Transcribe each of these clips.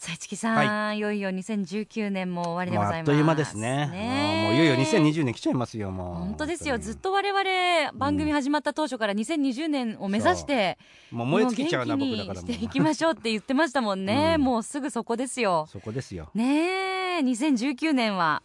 さあ市木さん、はい。よいよ2019年も終わりでございます。もうあっという間ですね。ねもういよいよ2020年来ちゃいますよもう。本当ですよ。ずっと我々番組始まった当初から2020年を目指して、もう燃え尽きちゃうなも僕だからも。うしていきましょうって言ってましたもんね、うん。もうすぐそこですよ。そこですよ。ねえ2019年は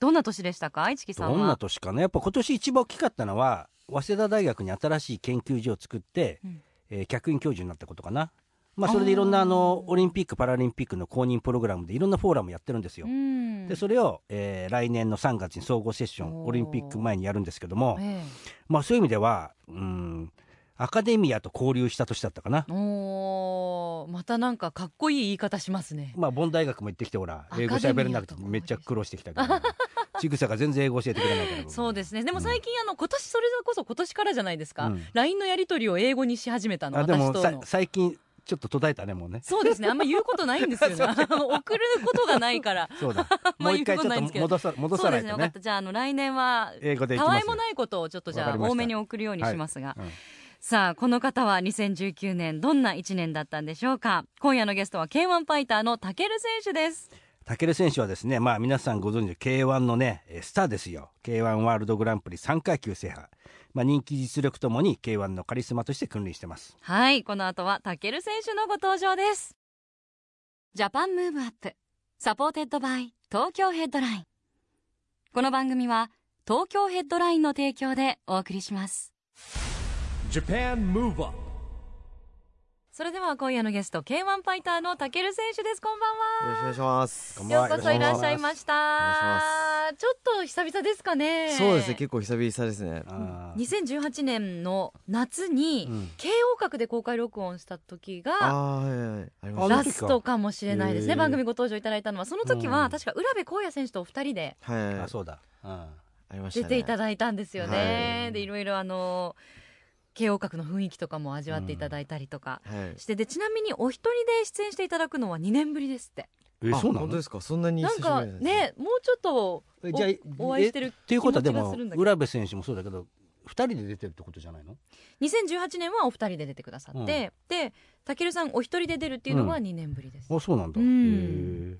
どんな年でしたか？市木さんは。どんな年かなやっぱ今年一番大きかったのは早稲田大学に新しい研究所を作って、うん。えー客員教授になったことかなまあそれでいろんなあのオリンピック・パラリンピックの公認プログラムでいろんなフォーラムやってるんですよ、うん。でそれを、えー来年の3月に総合セッションオリンピック前にやるんですけども、えまあ、そういう意味ではうんアカデミアと交流した年だったかな。え、おー。またなんかかっこいい言い方しますね。まあ、ボン大学も行ってきてほら英語喋れなくてめっちゃ苦労してきたけど ちぐさが全然英語教えてくれないから僕そうですね。でも最近、あの今年それこそ今年からじゃないですか、うん。LINE のやり取りを英語にし始めたのあでもさ私との。最近ちょっと途絶えたねもうね。そうですね。あんま言うことないんですよね。送ることがないから。そうだ。まあもう一回ちょっとないんですけど。と戻さ戻そうですね。よかった。じゃああの来年はたわいもないことをちょっとじゃあ多めに送るようにしますが、うん。さあこの方は2019年どんな1年だったんでしょうか？今夜のゲストは K1 ファイターのタケル選手です。タケル選手はですねまあ皆さんご存知の K1 のねえースターですよ。K1 ワールドグランプリ3階級制覇まあ人気実力ともに K1 のカリスマとして君臨してます。はいこの後はタケル選手のご登場です。 Japan Move Up supported by 東京ヘッドライン。この番組は東京ヘッドラインの提供でお送りします。JAPAN MOVE UP それでは今夜のゲスト K1 ファイターのタケル選手です。こんばんは。よろしくお願いします。ようこそいらっしゃいました。ちょっと久々ですかね。そうですね、結構久々ですね。あー2018年の夏に、うん。慶応閣で公開録音した時が。ラストかもしれないですね。番組ご登場いただいたのは。その時は、うん。確か浦部光也選手とお二人ではいはい、ああそうだ、うん。りましたね。出ていただいたんですよね、はい。でいろいろあの慶応閣の雰囲気とかも味わっていただいたりとかはい。してでちなみにお一人で出演していただくのは2年ぶりですって。あえそうなの？本当ですか？そんなになんか久しぶりなんです。ねもうちょっとえじゃあおお会いしてるっていうことはで気持ちがもするんだけど。浦部選手もそうだけど二人で出てるってことじゃないの？2018年はお二人で出てくださって、でたけるさんお一人で出るっていうのは2年ぶりです、あそうなんだ、うん。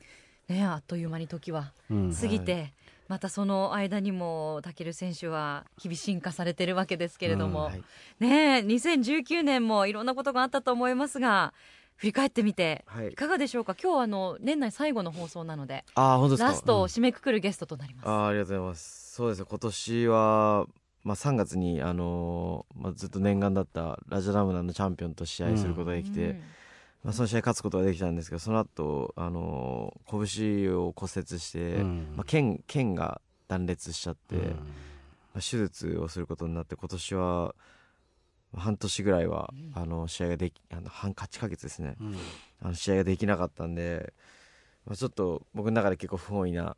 ねあっという間に時は過ぎて、またその間にもたける選手は日々進化されてるわけですけれども、はい。ねえ2019年もいろんなことがあったと思いますが振り返ってみてはいい。かがでしょうか？今日はあの年内最後の放送なのでああ、本当。ラストを締めくくるゲストとなります、ああ、ありがとうございます。そうですね、今年は。まあ、3月に、あのーまあ、ずっと念願だったラジャダムナのチャンピオンと試合することができて、うんまあ、その試合勝つことができたんですけどその後、あのー拳を骨折して、うん。まあ、腱腱が断裂しちゃって、うん。まあ、手術をすることになって今年はまあ半年ぐらいは、あの試合ができあの半8ヶ月ですね。うん。あの試合ができなかったんで、まあ、ちょっと僕の中で結構不本意な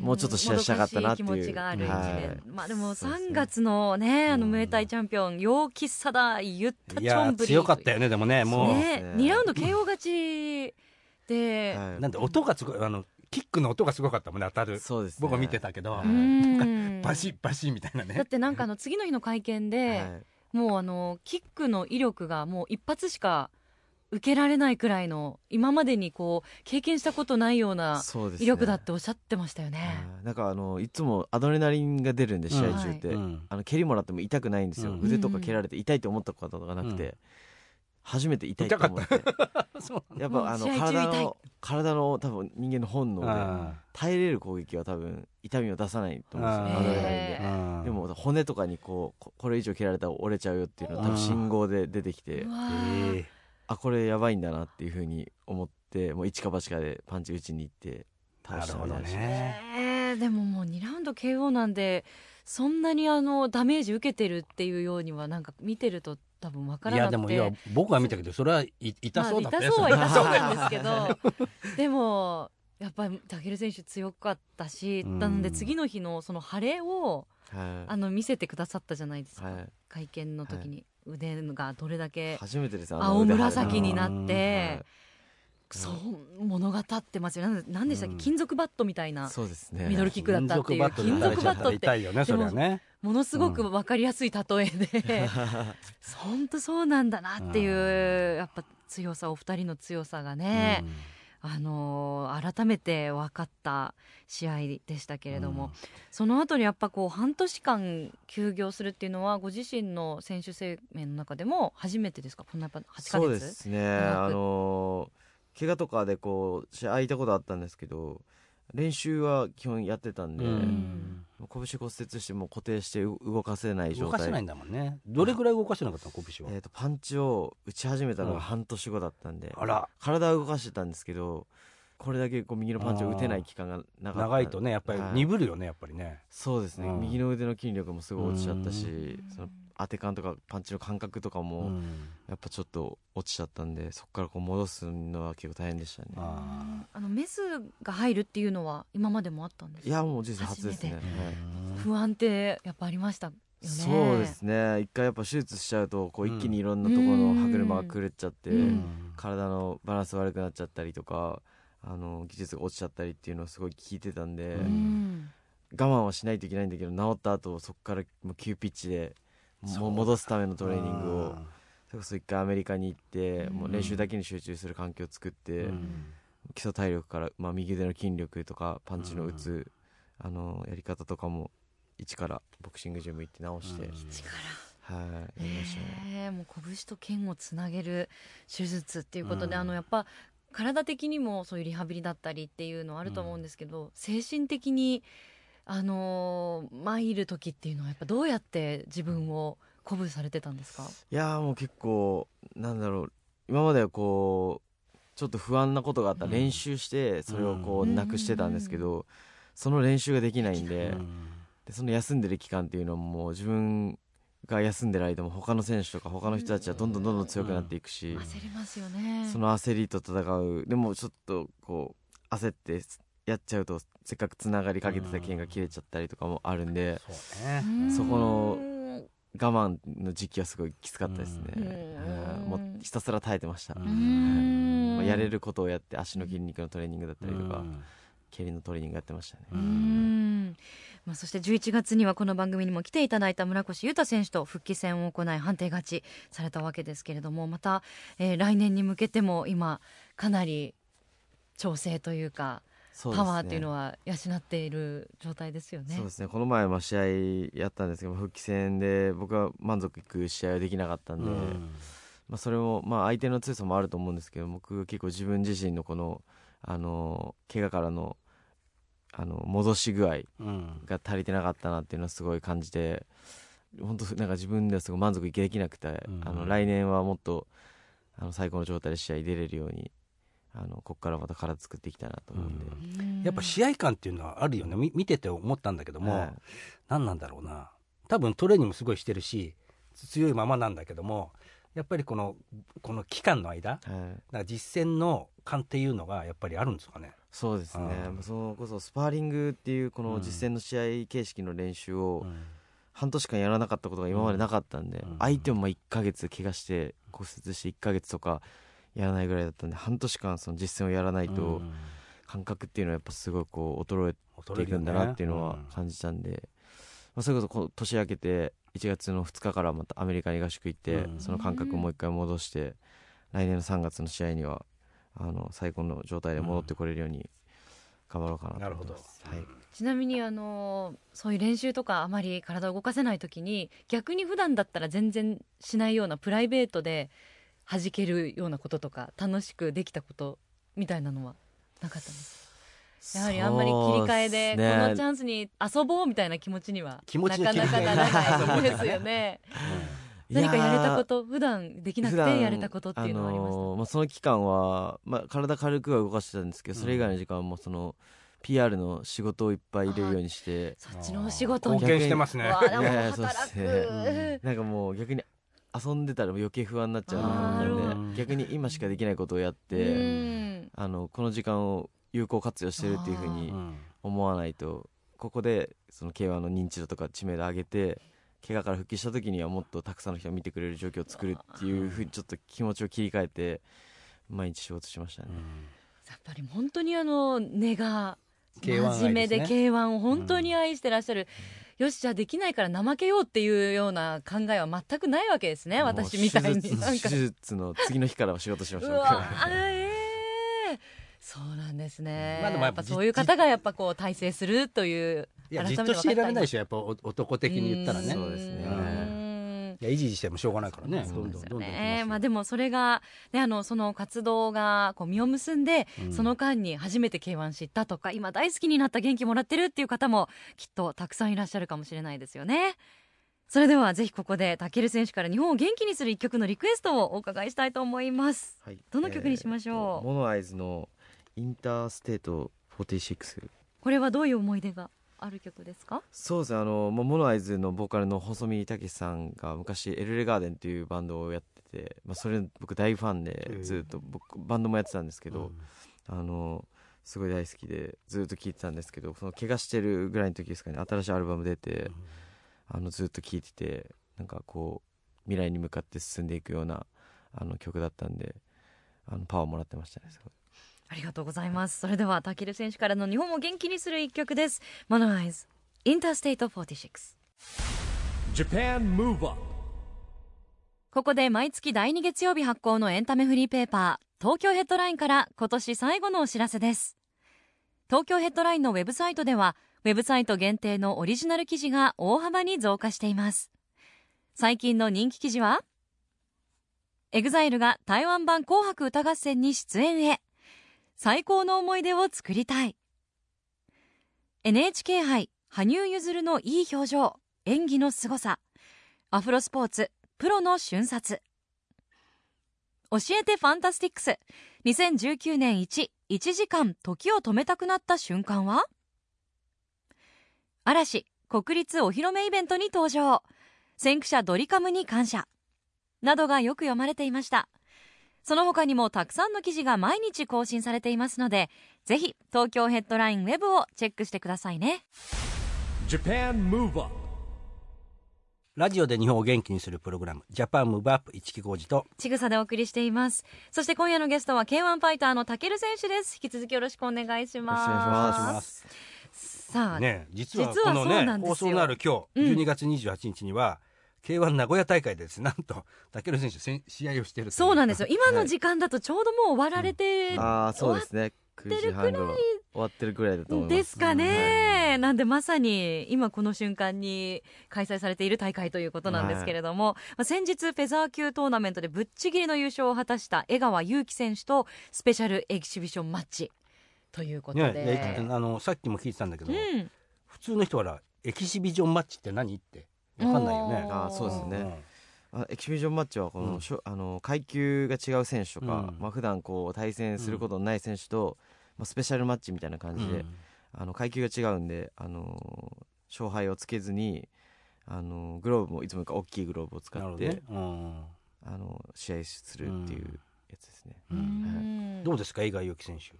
もうちょっと試合したかったなっていう。気持ちがある一年、はい。まあでもそうですね3月のねあのうんムエタイチャンピオン陽気さだ言ったチョンブリ強かったよねでもねもう、ねですね2ラウンド KO 勝ちで、はい。なんで音がすごいあのキックの音がすごかったもんね当たる。そうですね。僕も見てたけど、バシッバシッみたいなね。だってなんかあの次の日の会見で、はい。もうあのキックの威力がもう一発しか受けられないくらいの今までにこう経験したことないようなそうですね。威力だっておっしゃってましたよね。はい。なんかあのいつもアドレナリンが出るんで試合中って、うん。あの蹴りもらっても痛くないんですよ、うん。腕とか蹴られて痛いと思ったことがなくて、うん。初めて痛いと思って。そう。やっぱあの体の体の多分人間の本能であ耐えれる攻撃は多分痛みを出さないと思うんですよアドレナリンで。でも骨とかにこうここれ以上蹴られたら折れちゃうよっていうのは多うん分信号で出てきて。えあこれやばいんだなっていうふうに思ってもう一か八かでパンチ打ちに行って倒したな。るほどみたいなね。えーでももう2ラウンド KO なんでそんなにあのダメージ受けてるっていうようにはなんか見てると多分わかいらなくて。やでもいや僕は見たけどそれはい痛そうだったよまあ、痛そうは痛そうれなんですけどでもやっぱり武選手強かったし、うん。なので次の日のその晴れをはい。あの見せてくださったじゃないですか、はい。会見の時に腕がどれだけ初めてです青紫になっうんてはい、そう物語ってますよ。なんなんでしたっけ、うん。金属バットみたいなそうですね。ミドルキックだったっていう。金属バットったら痛いよねそれはね。ものすごく分かりやすい例えで、本当そうなんだなっていうやっぱ強さお二人の強さがね、あのー改めて分かった試合でしたけれども、うん。その後にやっぱこう半年間休業するっていうのはご自身の選手生命の中でも初めてですか？こんなやっぱ8ヶ月？そうですね。あの怪我とかでこう試合空いたことあったんですけど練習は基本やってたんで、うん拳骨折してもう固定してう動かせない状態。動かせないんだもんね。どれぐらい動かせなかったの拳は。えー、とパンチを打ち始めたのうん。が半年後だったんで、あら。体は動かしてたんですけどこれだけこう右のパンチを打てない期間が長かった。長いとねやっぱりはい。鈍るよねやっぱりね。そうですね、うん。右の腕の筋力もすごい落ちちゃったしうん。その当て感とかパンチの感覚とかもうん。やっぱちょっと落ちちゃったんでそこからこう戻すのは結構大変でしたね。ああのメスが入るっていうのは今までもあったんですか？いやもう人生初ですね、初はい。不安ってやっぱありましたよね。そうですね。一回やっぱ手術しちゃうとこううん。一気にいろんなところの歯車が狂っちゃって、うん。体のバランス悪くなっちゃったりとかあの技術が落ちちゃったりっていうのをすごい聞いてたんで、ううん。我慢はしないといけないんだけど治った後そこからもう急ピッチでもう戻すためのトレーニングを。それこそ一回アメリカに行ってうん。もう練習だけに集中する環境を作って、うん。基礎体力から、まあ、右腕の筋力とかパンチの打つ、あのやり方とかも一からボクシングジム行って直して、うん。力はいやりましたね。えーもう拳と剣をつなげる手術っていうことで、うん。あのやっぱ体的にもそういうリハビリだったりっていうのはあると思うんですけど、精神的にあのー参る時っていうのはやっぱどうやって自分を鼓舞されてたんですか、いやーもう結構なんだろう今まではこうちょっと不安なことがあったら練習してそれをこううん。なくしてたんですけど、その練習ができないんで,、うん。でその休んでる期間っていうのももう自分が休んでる間も他の選手とか他の人たちはどんどんどんどん強くなっていくし、焦りますよねその焦りと戦うでもちょっとこう焦ってやっちゃうとせっかくつながりかけてた剣が切れちゃったりとかもあるんでそうね。うんそこの我慢の時期はすごいきつかったですね、もうひたすら耐えてました、やれることをやって足の筋肉のトレーニングだったりとか、うん。蹴りのトレーニングやってましたね、うん。まあ、そして11月にはこの番組にも来ていただいた村越裕太選手と復帰戦を行い判定勝ちされたわけですけれどもまた、えー来年に向けても今かなり調整というかパワーっていうのは養っている状態ですよね。そうですね。この前も試合やったんですけど復帰戦で僕は満足いく試合はできなかったんで、まあ、それもまあ相手の強さもあると思うんですけど僕結構自分自身のこのあの怪我からのあの戻し具合うん。が足りてなかったなっていうのはすごい感じて本当なんか自分ではすごい満足いできなくて、うん。あの来年はもっとあの最高の状態で試合出れるようにあのここからまた体作っていきたいなと思うんで、うん。やっぱ試合感っていうのはあるよね。み見てて思ったんだけども、はい。何なんだろうな。多分トレーニングもすごいしてるし強いままなんだけどもやっぱりこのこの期間の間はい、だから実践の感っていうのがやっぱりあるんですかね。そうですね。そのこそスパーリングっていうこの実践の試合形式の練習をうん。半年間やらなかったことが今までなかったんで、うん。相手もまあ1ヶ月怪我して骨折して1ヶ月とかやらないぐらいだったんで半年間その実践をやらないとうん。感覚っていうのはやっぱすごいこう衰え衰ていくんだなっていうのはうん感じたんで、まあ、それこそこう年明けて1月の2日からまたアメリカに合宿行って、うん。その感覚をもう一回戻して来年の3月の試合にはあの最高の状態で戻ってこれるように頑張ろうかなと思ってます、なるほど。はい、ちなみにあのそういう練習とかあまり体を動かせない時に逆に普段だったら全然しないようなプライベートで弾けるようなこととか楽しくできたことみたいなのはなかったんですかやはりあんまり切り替えでこのチャンスに遊ぼうみたいな気持ちには気持ちなかなかならない。ですよね。何かやれたこと普段できなくてやれたことっていうのはありました、あのーまあ、その期間は、まあ、体軽くは動かしてたんですけど、それ以外の時間はもうその PR の仕事をいっぱい入れるようにしてそっちのお仕事に貢献してますね。いやいやそうすく、なんかもう逆に遊んでたら余計不安になっちゃうなので逆に今しかできないことをやっうて、ん。あのこの時間を有効活用してるっていうふうにうん思わないとここでその K1 の認知度とか知名度上げて怪我から復帰した時にはもっとたくさんの人が見てくれる状況を作るっていうふうにちょっと気持ちを切り替えて毎日仕事しましたね、やっぱり本当にあの根が K1 真面目で愛ですね K1 を本当に愛してらっしゃる、よしじゃあできないから怠けようっていうような考えは全くないわけですね私みたい手に手術の次の日からは仕事しましたうわーええそうなんですね、まあでもやっぱぱそういう方がやっぱこう体制するといういやじっとしていられないでししょやっぱお男的に言ったらね。そうですねいや維持してもしょうがないからね。そうですよどんどんどんどん行きねまあでもそれが、ね、あのその活動がこう実を結んで、うん。その間に初めて K1 知ったとか今大好きになった元気もらってるっていう方もきっとたくさんいらっしゃるかもしれないですよね。それではぜひここでタケル選手から日本を元気にする一曲のリクエストをお伺いしたいと思います。はい。どの曲にしましょう？モノアイズのインターステート46これはどういう思い出が？ある曲ですか？そうですね。あのモノアイズのボーカルの細見武さんが昔エルレガーデンっていうバンドをやってて、まあ、それ僕大ファンでずっと僕バンドもやってたんですけど、あのすごい大好きでずっと聴いてたんですけどその怪我してるぐらいの時ですかね新しいアルバム出て、あのずっと聴いててなんかこう未来に向かって進んでいくようなあの曲だったんであのパワーもらってましたねすごいありがとうございます。それではタケル選手からの日本を元気にする一曲です。モノアイズインターステイト46 Japan Move Up. ここで毎月第2月曜日発行のエンタメフリーペーパー東京ヘッドラインから今年最後のお知らせです。東京ヘッドラインのウェブサイトではウェブサイト限定のオリジナル記事が大幅に増加しています。最近の人気記事は EXILE が台湾版紅白歌合戦に出演へ最高の思い出を作りたい。NHK 杯羽生結弦のいい表情演技の凄さ。アフロスポーツプロの瞬殺。教えてファンタスティックス。2019年11時間時を止めたくなった瞬間は？嵐国立お披露目イベントに登場。先駆者ドリカムに感謝。などがよく読まれていました。その他にもたくさんの記事が毎日更新されていますのでぜひ東京ヘッドラインウェブをチェックしてくださいね。Japan Move Up ラジオで日本を元気にするプログラムジャパンムーブアップ一木工事とちぐさでお送りしています。そして今夜のゲストは K1 ファイターのタケル選手です。引き続きよろしくお願いします。よろしくお願いします。さあ、ね実はこのねそうなんですよ。放送のある今日うん。12月28日には K1 名古屋大会でです。なんと武尊選手せん試合をしているそうなんですよ。今のはい時間だとちょうどもう終わられて、ああそうですね。9時半頃終わってるぐらいだと思います。ですかね、なんでまさに今この瞬間に開催されている大会ということなんですけれども、まあ先日フェザー級トーナメントでぶっちぎりの優勝を果たした江川祐希選手とスペシャルエキシビションマッチということで、あのさっきも聞いてたんだけど、うん、普通の人はエキシビジョンマッチって何って分かんないよね。あーそうですね。ん。あエキシビジョンマッチはこの、うん。あの階級が違う選手とか、うん。まあ普段こう対戦することのない選手と、まあ、スペシャルマッチみたいな感じで、うん。あの階級が違うんで、あの勝敗をつけずに、あのグローブもいつもよりか大きいグローブを使って、ね、うん。あの試合するっていうやつですね、ううんんどうですか江川祐希選手。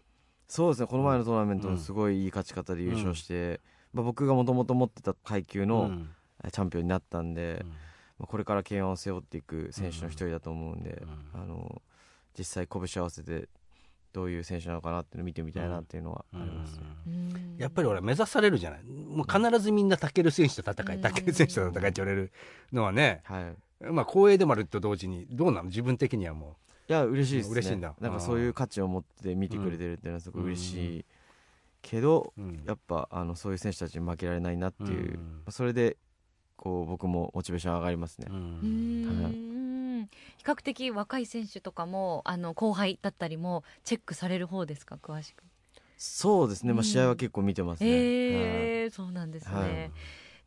そうですね。この前のトーナメントうん。すごいいい勝ち方で優勝して、まあ、僕がもともと持ってた階級のうんチャンピオンになったんで、うん。まあ、これから K1 を背負っていく選手の一人だと思うんで、うんあの実際拳合わせてどういう選手なのかなっていうのを見てみたいなっていうのはありますね、うん。やっぱり俺目指されるじゃない？もう必ずみんなタケル選手と戦い、うん。タケル選手と戦いって言われるのはね、はい。まあ光栄でもあると同時にどうなの自分的にはもいや嬉しいですね。嬉しいんだ。なんかそういう価値を持って見てくれてるっていうのはすごい嬉しいけど、う、うん。やっぱあのそういう選手たちに負けられないなっていう、うん。まあそれでこう僕もモチベーション上がりますね。う、ん。うん。比較的若い選手とかもあの後輩だったりもチェックされる方ですか？詳しく。そうですね、まあ、うん。試合は結構見てますね、はい。えー、そうなんですね、はい。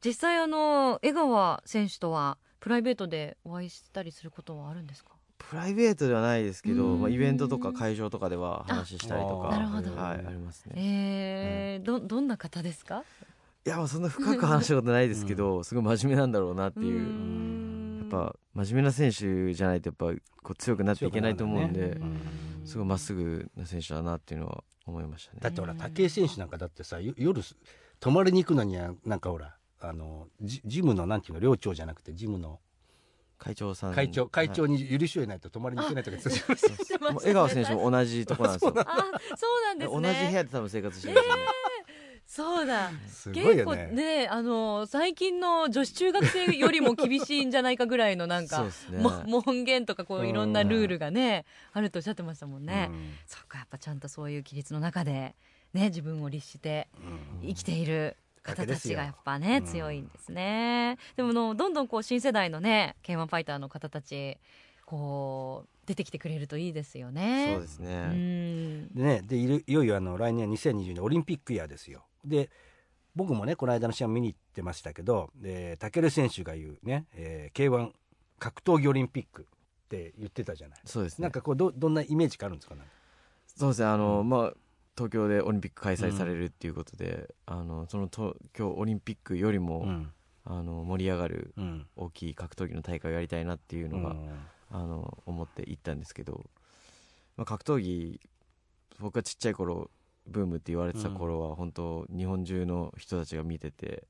実際あの江川選手とはプライベートでお会いしたりすることはあるんですか？プライベートではないですけど、うん。まあ、イベントとか会場とかでは話したりとかあなるほど。はい、ありますね。えー。どどんな方ですか？いやまあそんな深く話したことないですけど、すごい真面目なんだろうなっていう。う、ん。やっぱ真面目な選手じゃないとやっぱこう強くなっていけないと思うんで、すごいまっすぐな選手だなっていうのは思いましたね。だってほら武井選手なんかだってさよ夜す泊まりに行くのにはなんかほらあのジジムのなんていうの寮長じゃなくてジムの。会長さん。会長会長はいに許しを得ないと泊まりに行けないとか言ってた 江川選手も同じとこなんですよ。あそうなんですね。同じ部屋で多分生活してる。んですよねそうだ。すごい結構よねねあの最近の女子中学生よりも厳しいんじゃないかぐらいのなんかそうですね。も門限とかこういろんなルールがねあるとおっしゃってましたもんね、うん。そっかやっぱちゃんとそういう規律の中でね自分を律してうん。生きている方たちがやっぱねうん。強いんですね、でものどんどんこう新世代のね K1 ファイターの方たちこう出てきてくれるといいですよね。そうですうねん。でねでいるいよいよあの来年2020年オリンピックイヤーですよで僕もねこの間の試合見に行ってましたけどで武選手が言うね、えー k 1格闘技オリンピックって言ってたじゃない、そうですね。なんかこうどどんなイメージがあるんですか？ねそうですね。あの、うん。まあ東京でオリンピック開催されるっていうことで、あのその東京オリンピックよりも、うん。あの盛り上がるうん。大きい格闘技の大会をやりたいなっていうのが、うん。あの思って行ったんですけど、まあ、格闘技僕がちっちゃい頃ブームって言われてた頃は、本当日本中の人たちが見てて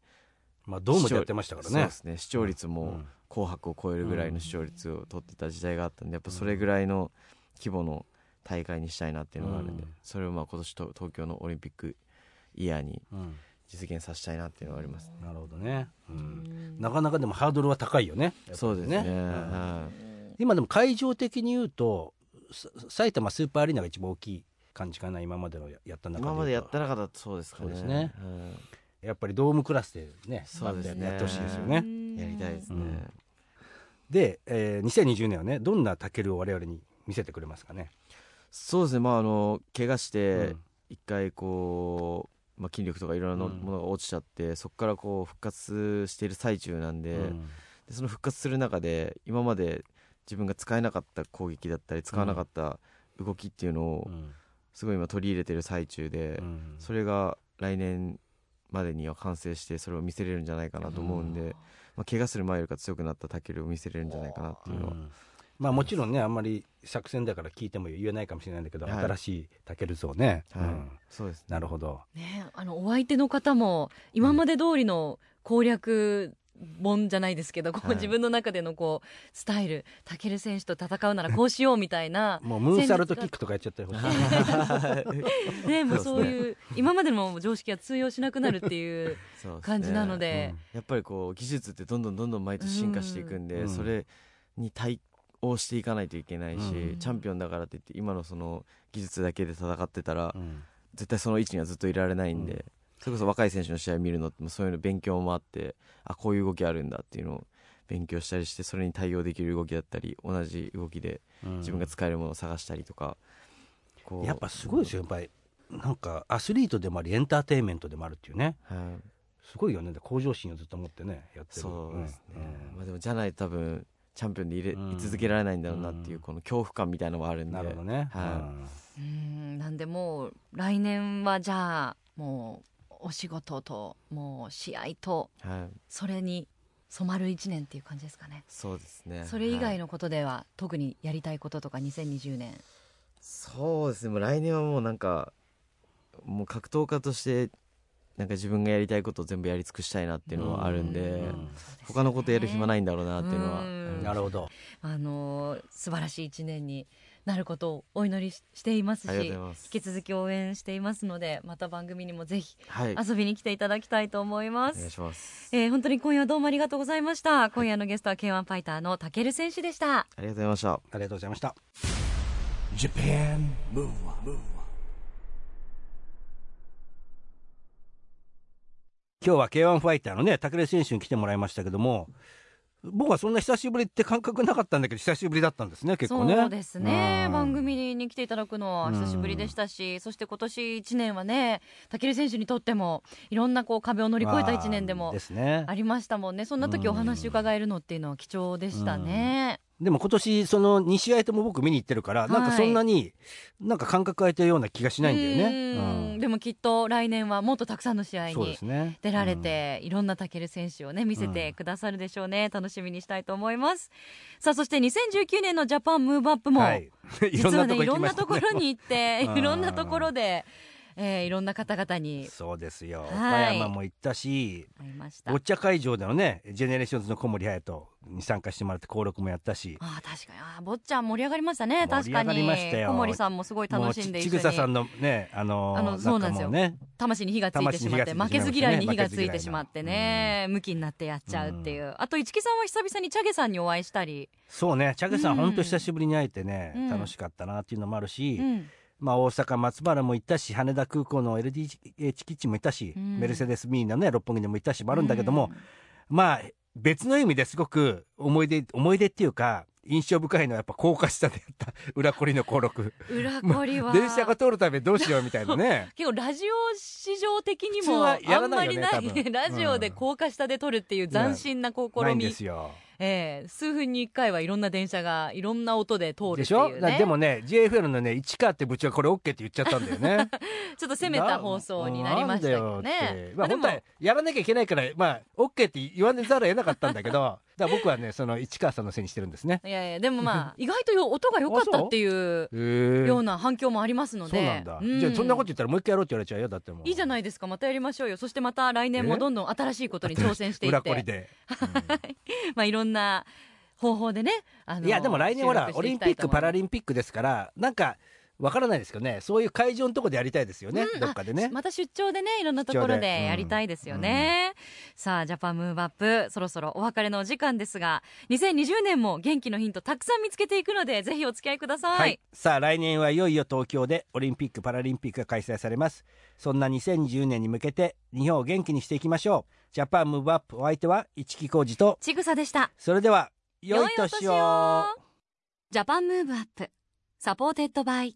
まあドームでやってましたからね。そうですね。視聴率もうん「紅白」を超えるぐらいの視聴率を取ってた時代があったんでやっぱそれぐらいの規模の大会にしたいなっていうのがあるんで、うん。それをまあ今年と東京のオリンピックイヤーにうん。実現させたいなっていうのがあります、なるほどね、う、うん。んなかなかでもハードルは高いよね。やっぱりそうですね。うん。はい。今でも会場的に言うとさ埼玉スーパーアリーナが一番大きい感じかな今までのややった中で今までやった中だとそうですかね。そうですね。はいやっぱりドームクラスでねそうですね。やってほしいですよね。うん。やりたいですね、うん。で、えー、2020年はねどんなタケルを我々に見せてくれますかね？そうですね。まああの怪我しうてん。一回こう、まあ、筋力とかいろんなうんものが落ちちゃって、そこからこう復活している最中なんで,、うん。でその復活する中で今まで自分が使えなかった攻撃だったり使わなかった動きっていうのをうんすごい今取り入れてる最中で、うん。それが来年までには完成してそれを見せれるんじゃないかなと思うんで、まあ、怪我する前よりか強くなったタケルを見せれるんじゃないかなっていうのは、うん。まあもちろんねあんまり作戦だから聞いても言えないかもしれないんだけど、はい。新しいタケル像ね、はい。うん。そうですね。なるほど。ね、あのお相手の方も今まで通りの攻略本じゃないですけど、こうはい。自分の中でのこうスタイルタケル選手と戦うならこうしようみたいなもうムーンサルトキックとかやっちゃったり ねもうそういう今までの常識が通用しなくなるっていう感じなので、やっぱりこう技術ってどんどんどんどん毎年進化していくんで、うん。それに対応していかないといけないし、うん。チャンピオンだからって言って今のその技術だけで戦ってたら、うん。絶対その位置にはずっといられないんで、うんそれこそ若い選手の試合見るのってもそういうの勉強もあってあこういう動きあるんだっていうのを勉強したりしてそれに対応できる動きだったり同じ動きでうん。自分が使えるものを探したりとか、こう。やっぱすごいですよ。やっぱりなんかアスリートでもありエンターテインメントでもあるっていうね。はい。すごいよね。向上心をずっと持ってねやってる。そうですね、うん。まあ、でもじゃないと多分チャンピオンでいれ、うん。居続けられないんだろうなっていううん。この恐怖感みたいなのもあるんで。なるほどね、はうん。なんでもう来年はじゃあもうお仕事ともう試合とい、はい、それに染まる1年っていう感じですかね。そうですね。それ以外の、のことでは特にやりたいこととか2020年。そうですね。もう来年はもうなんかもう格闘家としてなんか自分がやりたいことを全部やり尽くしたいなっていうのはあるんで、うん他のことやる暇ないんだろうなっていうのは、うん。うんなるほど。あのー素晴らしい一年になることをお祈りししていますし引き続き応援していますのでまた番組にもぜひはい。遊びに来ていただきたいと思います、えー本当に今夜はどうもありがとうございました。今夜のゲストは K1 ファイターのタケル選手でした。ありがとうございました。ありがとうございました。Japan Move Up, 今日は K1 ファイターのね武尊選手に来てもらいましたけども僕はそんな久しぶりって感覚なかったんだけど久しぶりだったんですね結構ね。そうですね、うん。番組に来ていただくのは久しぶりでしたし、そして今年1年はねタケル選手にとってもいろんなこう壁を乗り越えた1年でもありましたもんね。そんな時お話伺えるのっていうのは貴重でしたね、でも今年その2試合とも僕見に行ってるから、なんかそんなになんか感覚空いたような気がしないんだよね。うん。うん。でもきっと来年はもっとたくさんの試合に。出られて、いろんなタケル選手をね見せてくださるでしょうね、楽しみにしたいと思います。さあそして2019年のジャパンムーブアップも、はい。い実はねいろんなところに行って うん。いろんなところで、えーいろんな方々に。そうですよ。はい。岡山も行ったし、会いました。ボッチャ会場でのね、 GENERATIONS の小森隼人に参加してもらって登録もやったし、あー確かに。あーボッチャ盛り上がりましたね。確かに。小森さんもすごい楽しんでもう一緒にちぐささんのね、あのーあのそうなんですよ。ね、魂に火がついてしまって負けず嫌いに火がついてしまってね、ムキになってやっちゃうっていう、あと市木さんは久々にチャゲさんにお会いしたり、そうね、チャゲさん、うん本当久しぶりに会えてね、うん。楽しかったなっていうのもあるし、うんまあ大阪松原も行ったし、羽田空港の LDH キッチンも行ったし、うん。メルセデスミーのね、六本木でも行ったしもあるんだけども、うん。まあ別の意味ですごく思い出、思い出っていうか、印象深いのはやっぱ高架下でやった裏コリの登録。裏コリは、電車が通るたびどうしようみたいなね。結構ラジオ市場的にもあんまりないよねラジオで高架下で撮るっていう斬新な試ないんみ、ですよ。ええ数分に1回はいろんな電車がいろんな音で通るってでしょ？いうねだでもね JFL のね市川って部長がこれ OK って言っちゃったんだよね。ちょっと攻めた放送になりましたけどね。て。まあ本当はやらなきゃいけないからまあ OK って言わざるを得なかったんだけどだ僕はねその市川さんのせいにしてるんですね。いやいやでもまあ 意外とよ音が良かったっていうような反響もありますので。そうなんだ、うん。じゃあそんなこと言ったらもう一回やろうって言われちゃうよだってもう。いいじゃないですかまたやりましょうよ。そしてまた来年もえどんどん新しいことに挑戦していっ裏コリて。で、まあいろんな方法でねあのいやでも来年ほらオリンピック・パランリンピックですからなんかわからないですけどね。そういう会場のとこでやりたいですよね、うん。どっかでね。また出張でねいろんなところでで。やりたいですよね、さあジャパンムーブアップそろそろお別れのお時間ですが2020年も元気のヒントたくさん見つけていくのでぜひお付き合いください、はい、さあ来年はいよいよ東京でオリンピック・パラリンピックが開催されます。そんな2020年に向けて日本を元気にしていきましょう。ジャパンムーブアップお相手は市木浩二と。ちぐさでした。それでは良い年を。 Japan Move Up supported by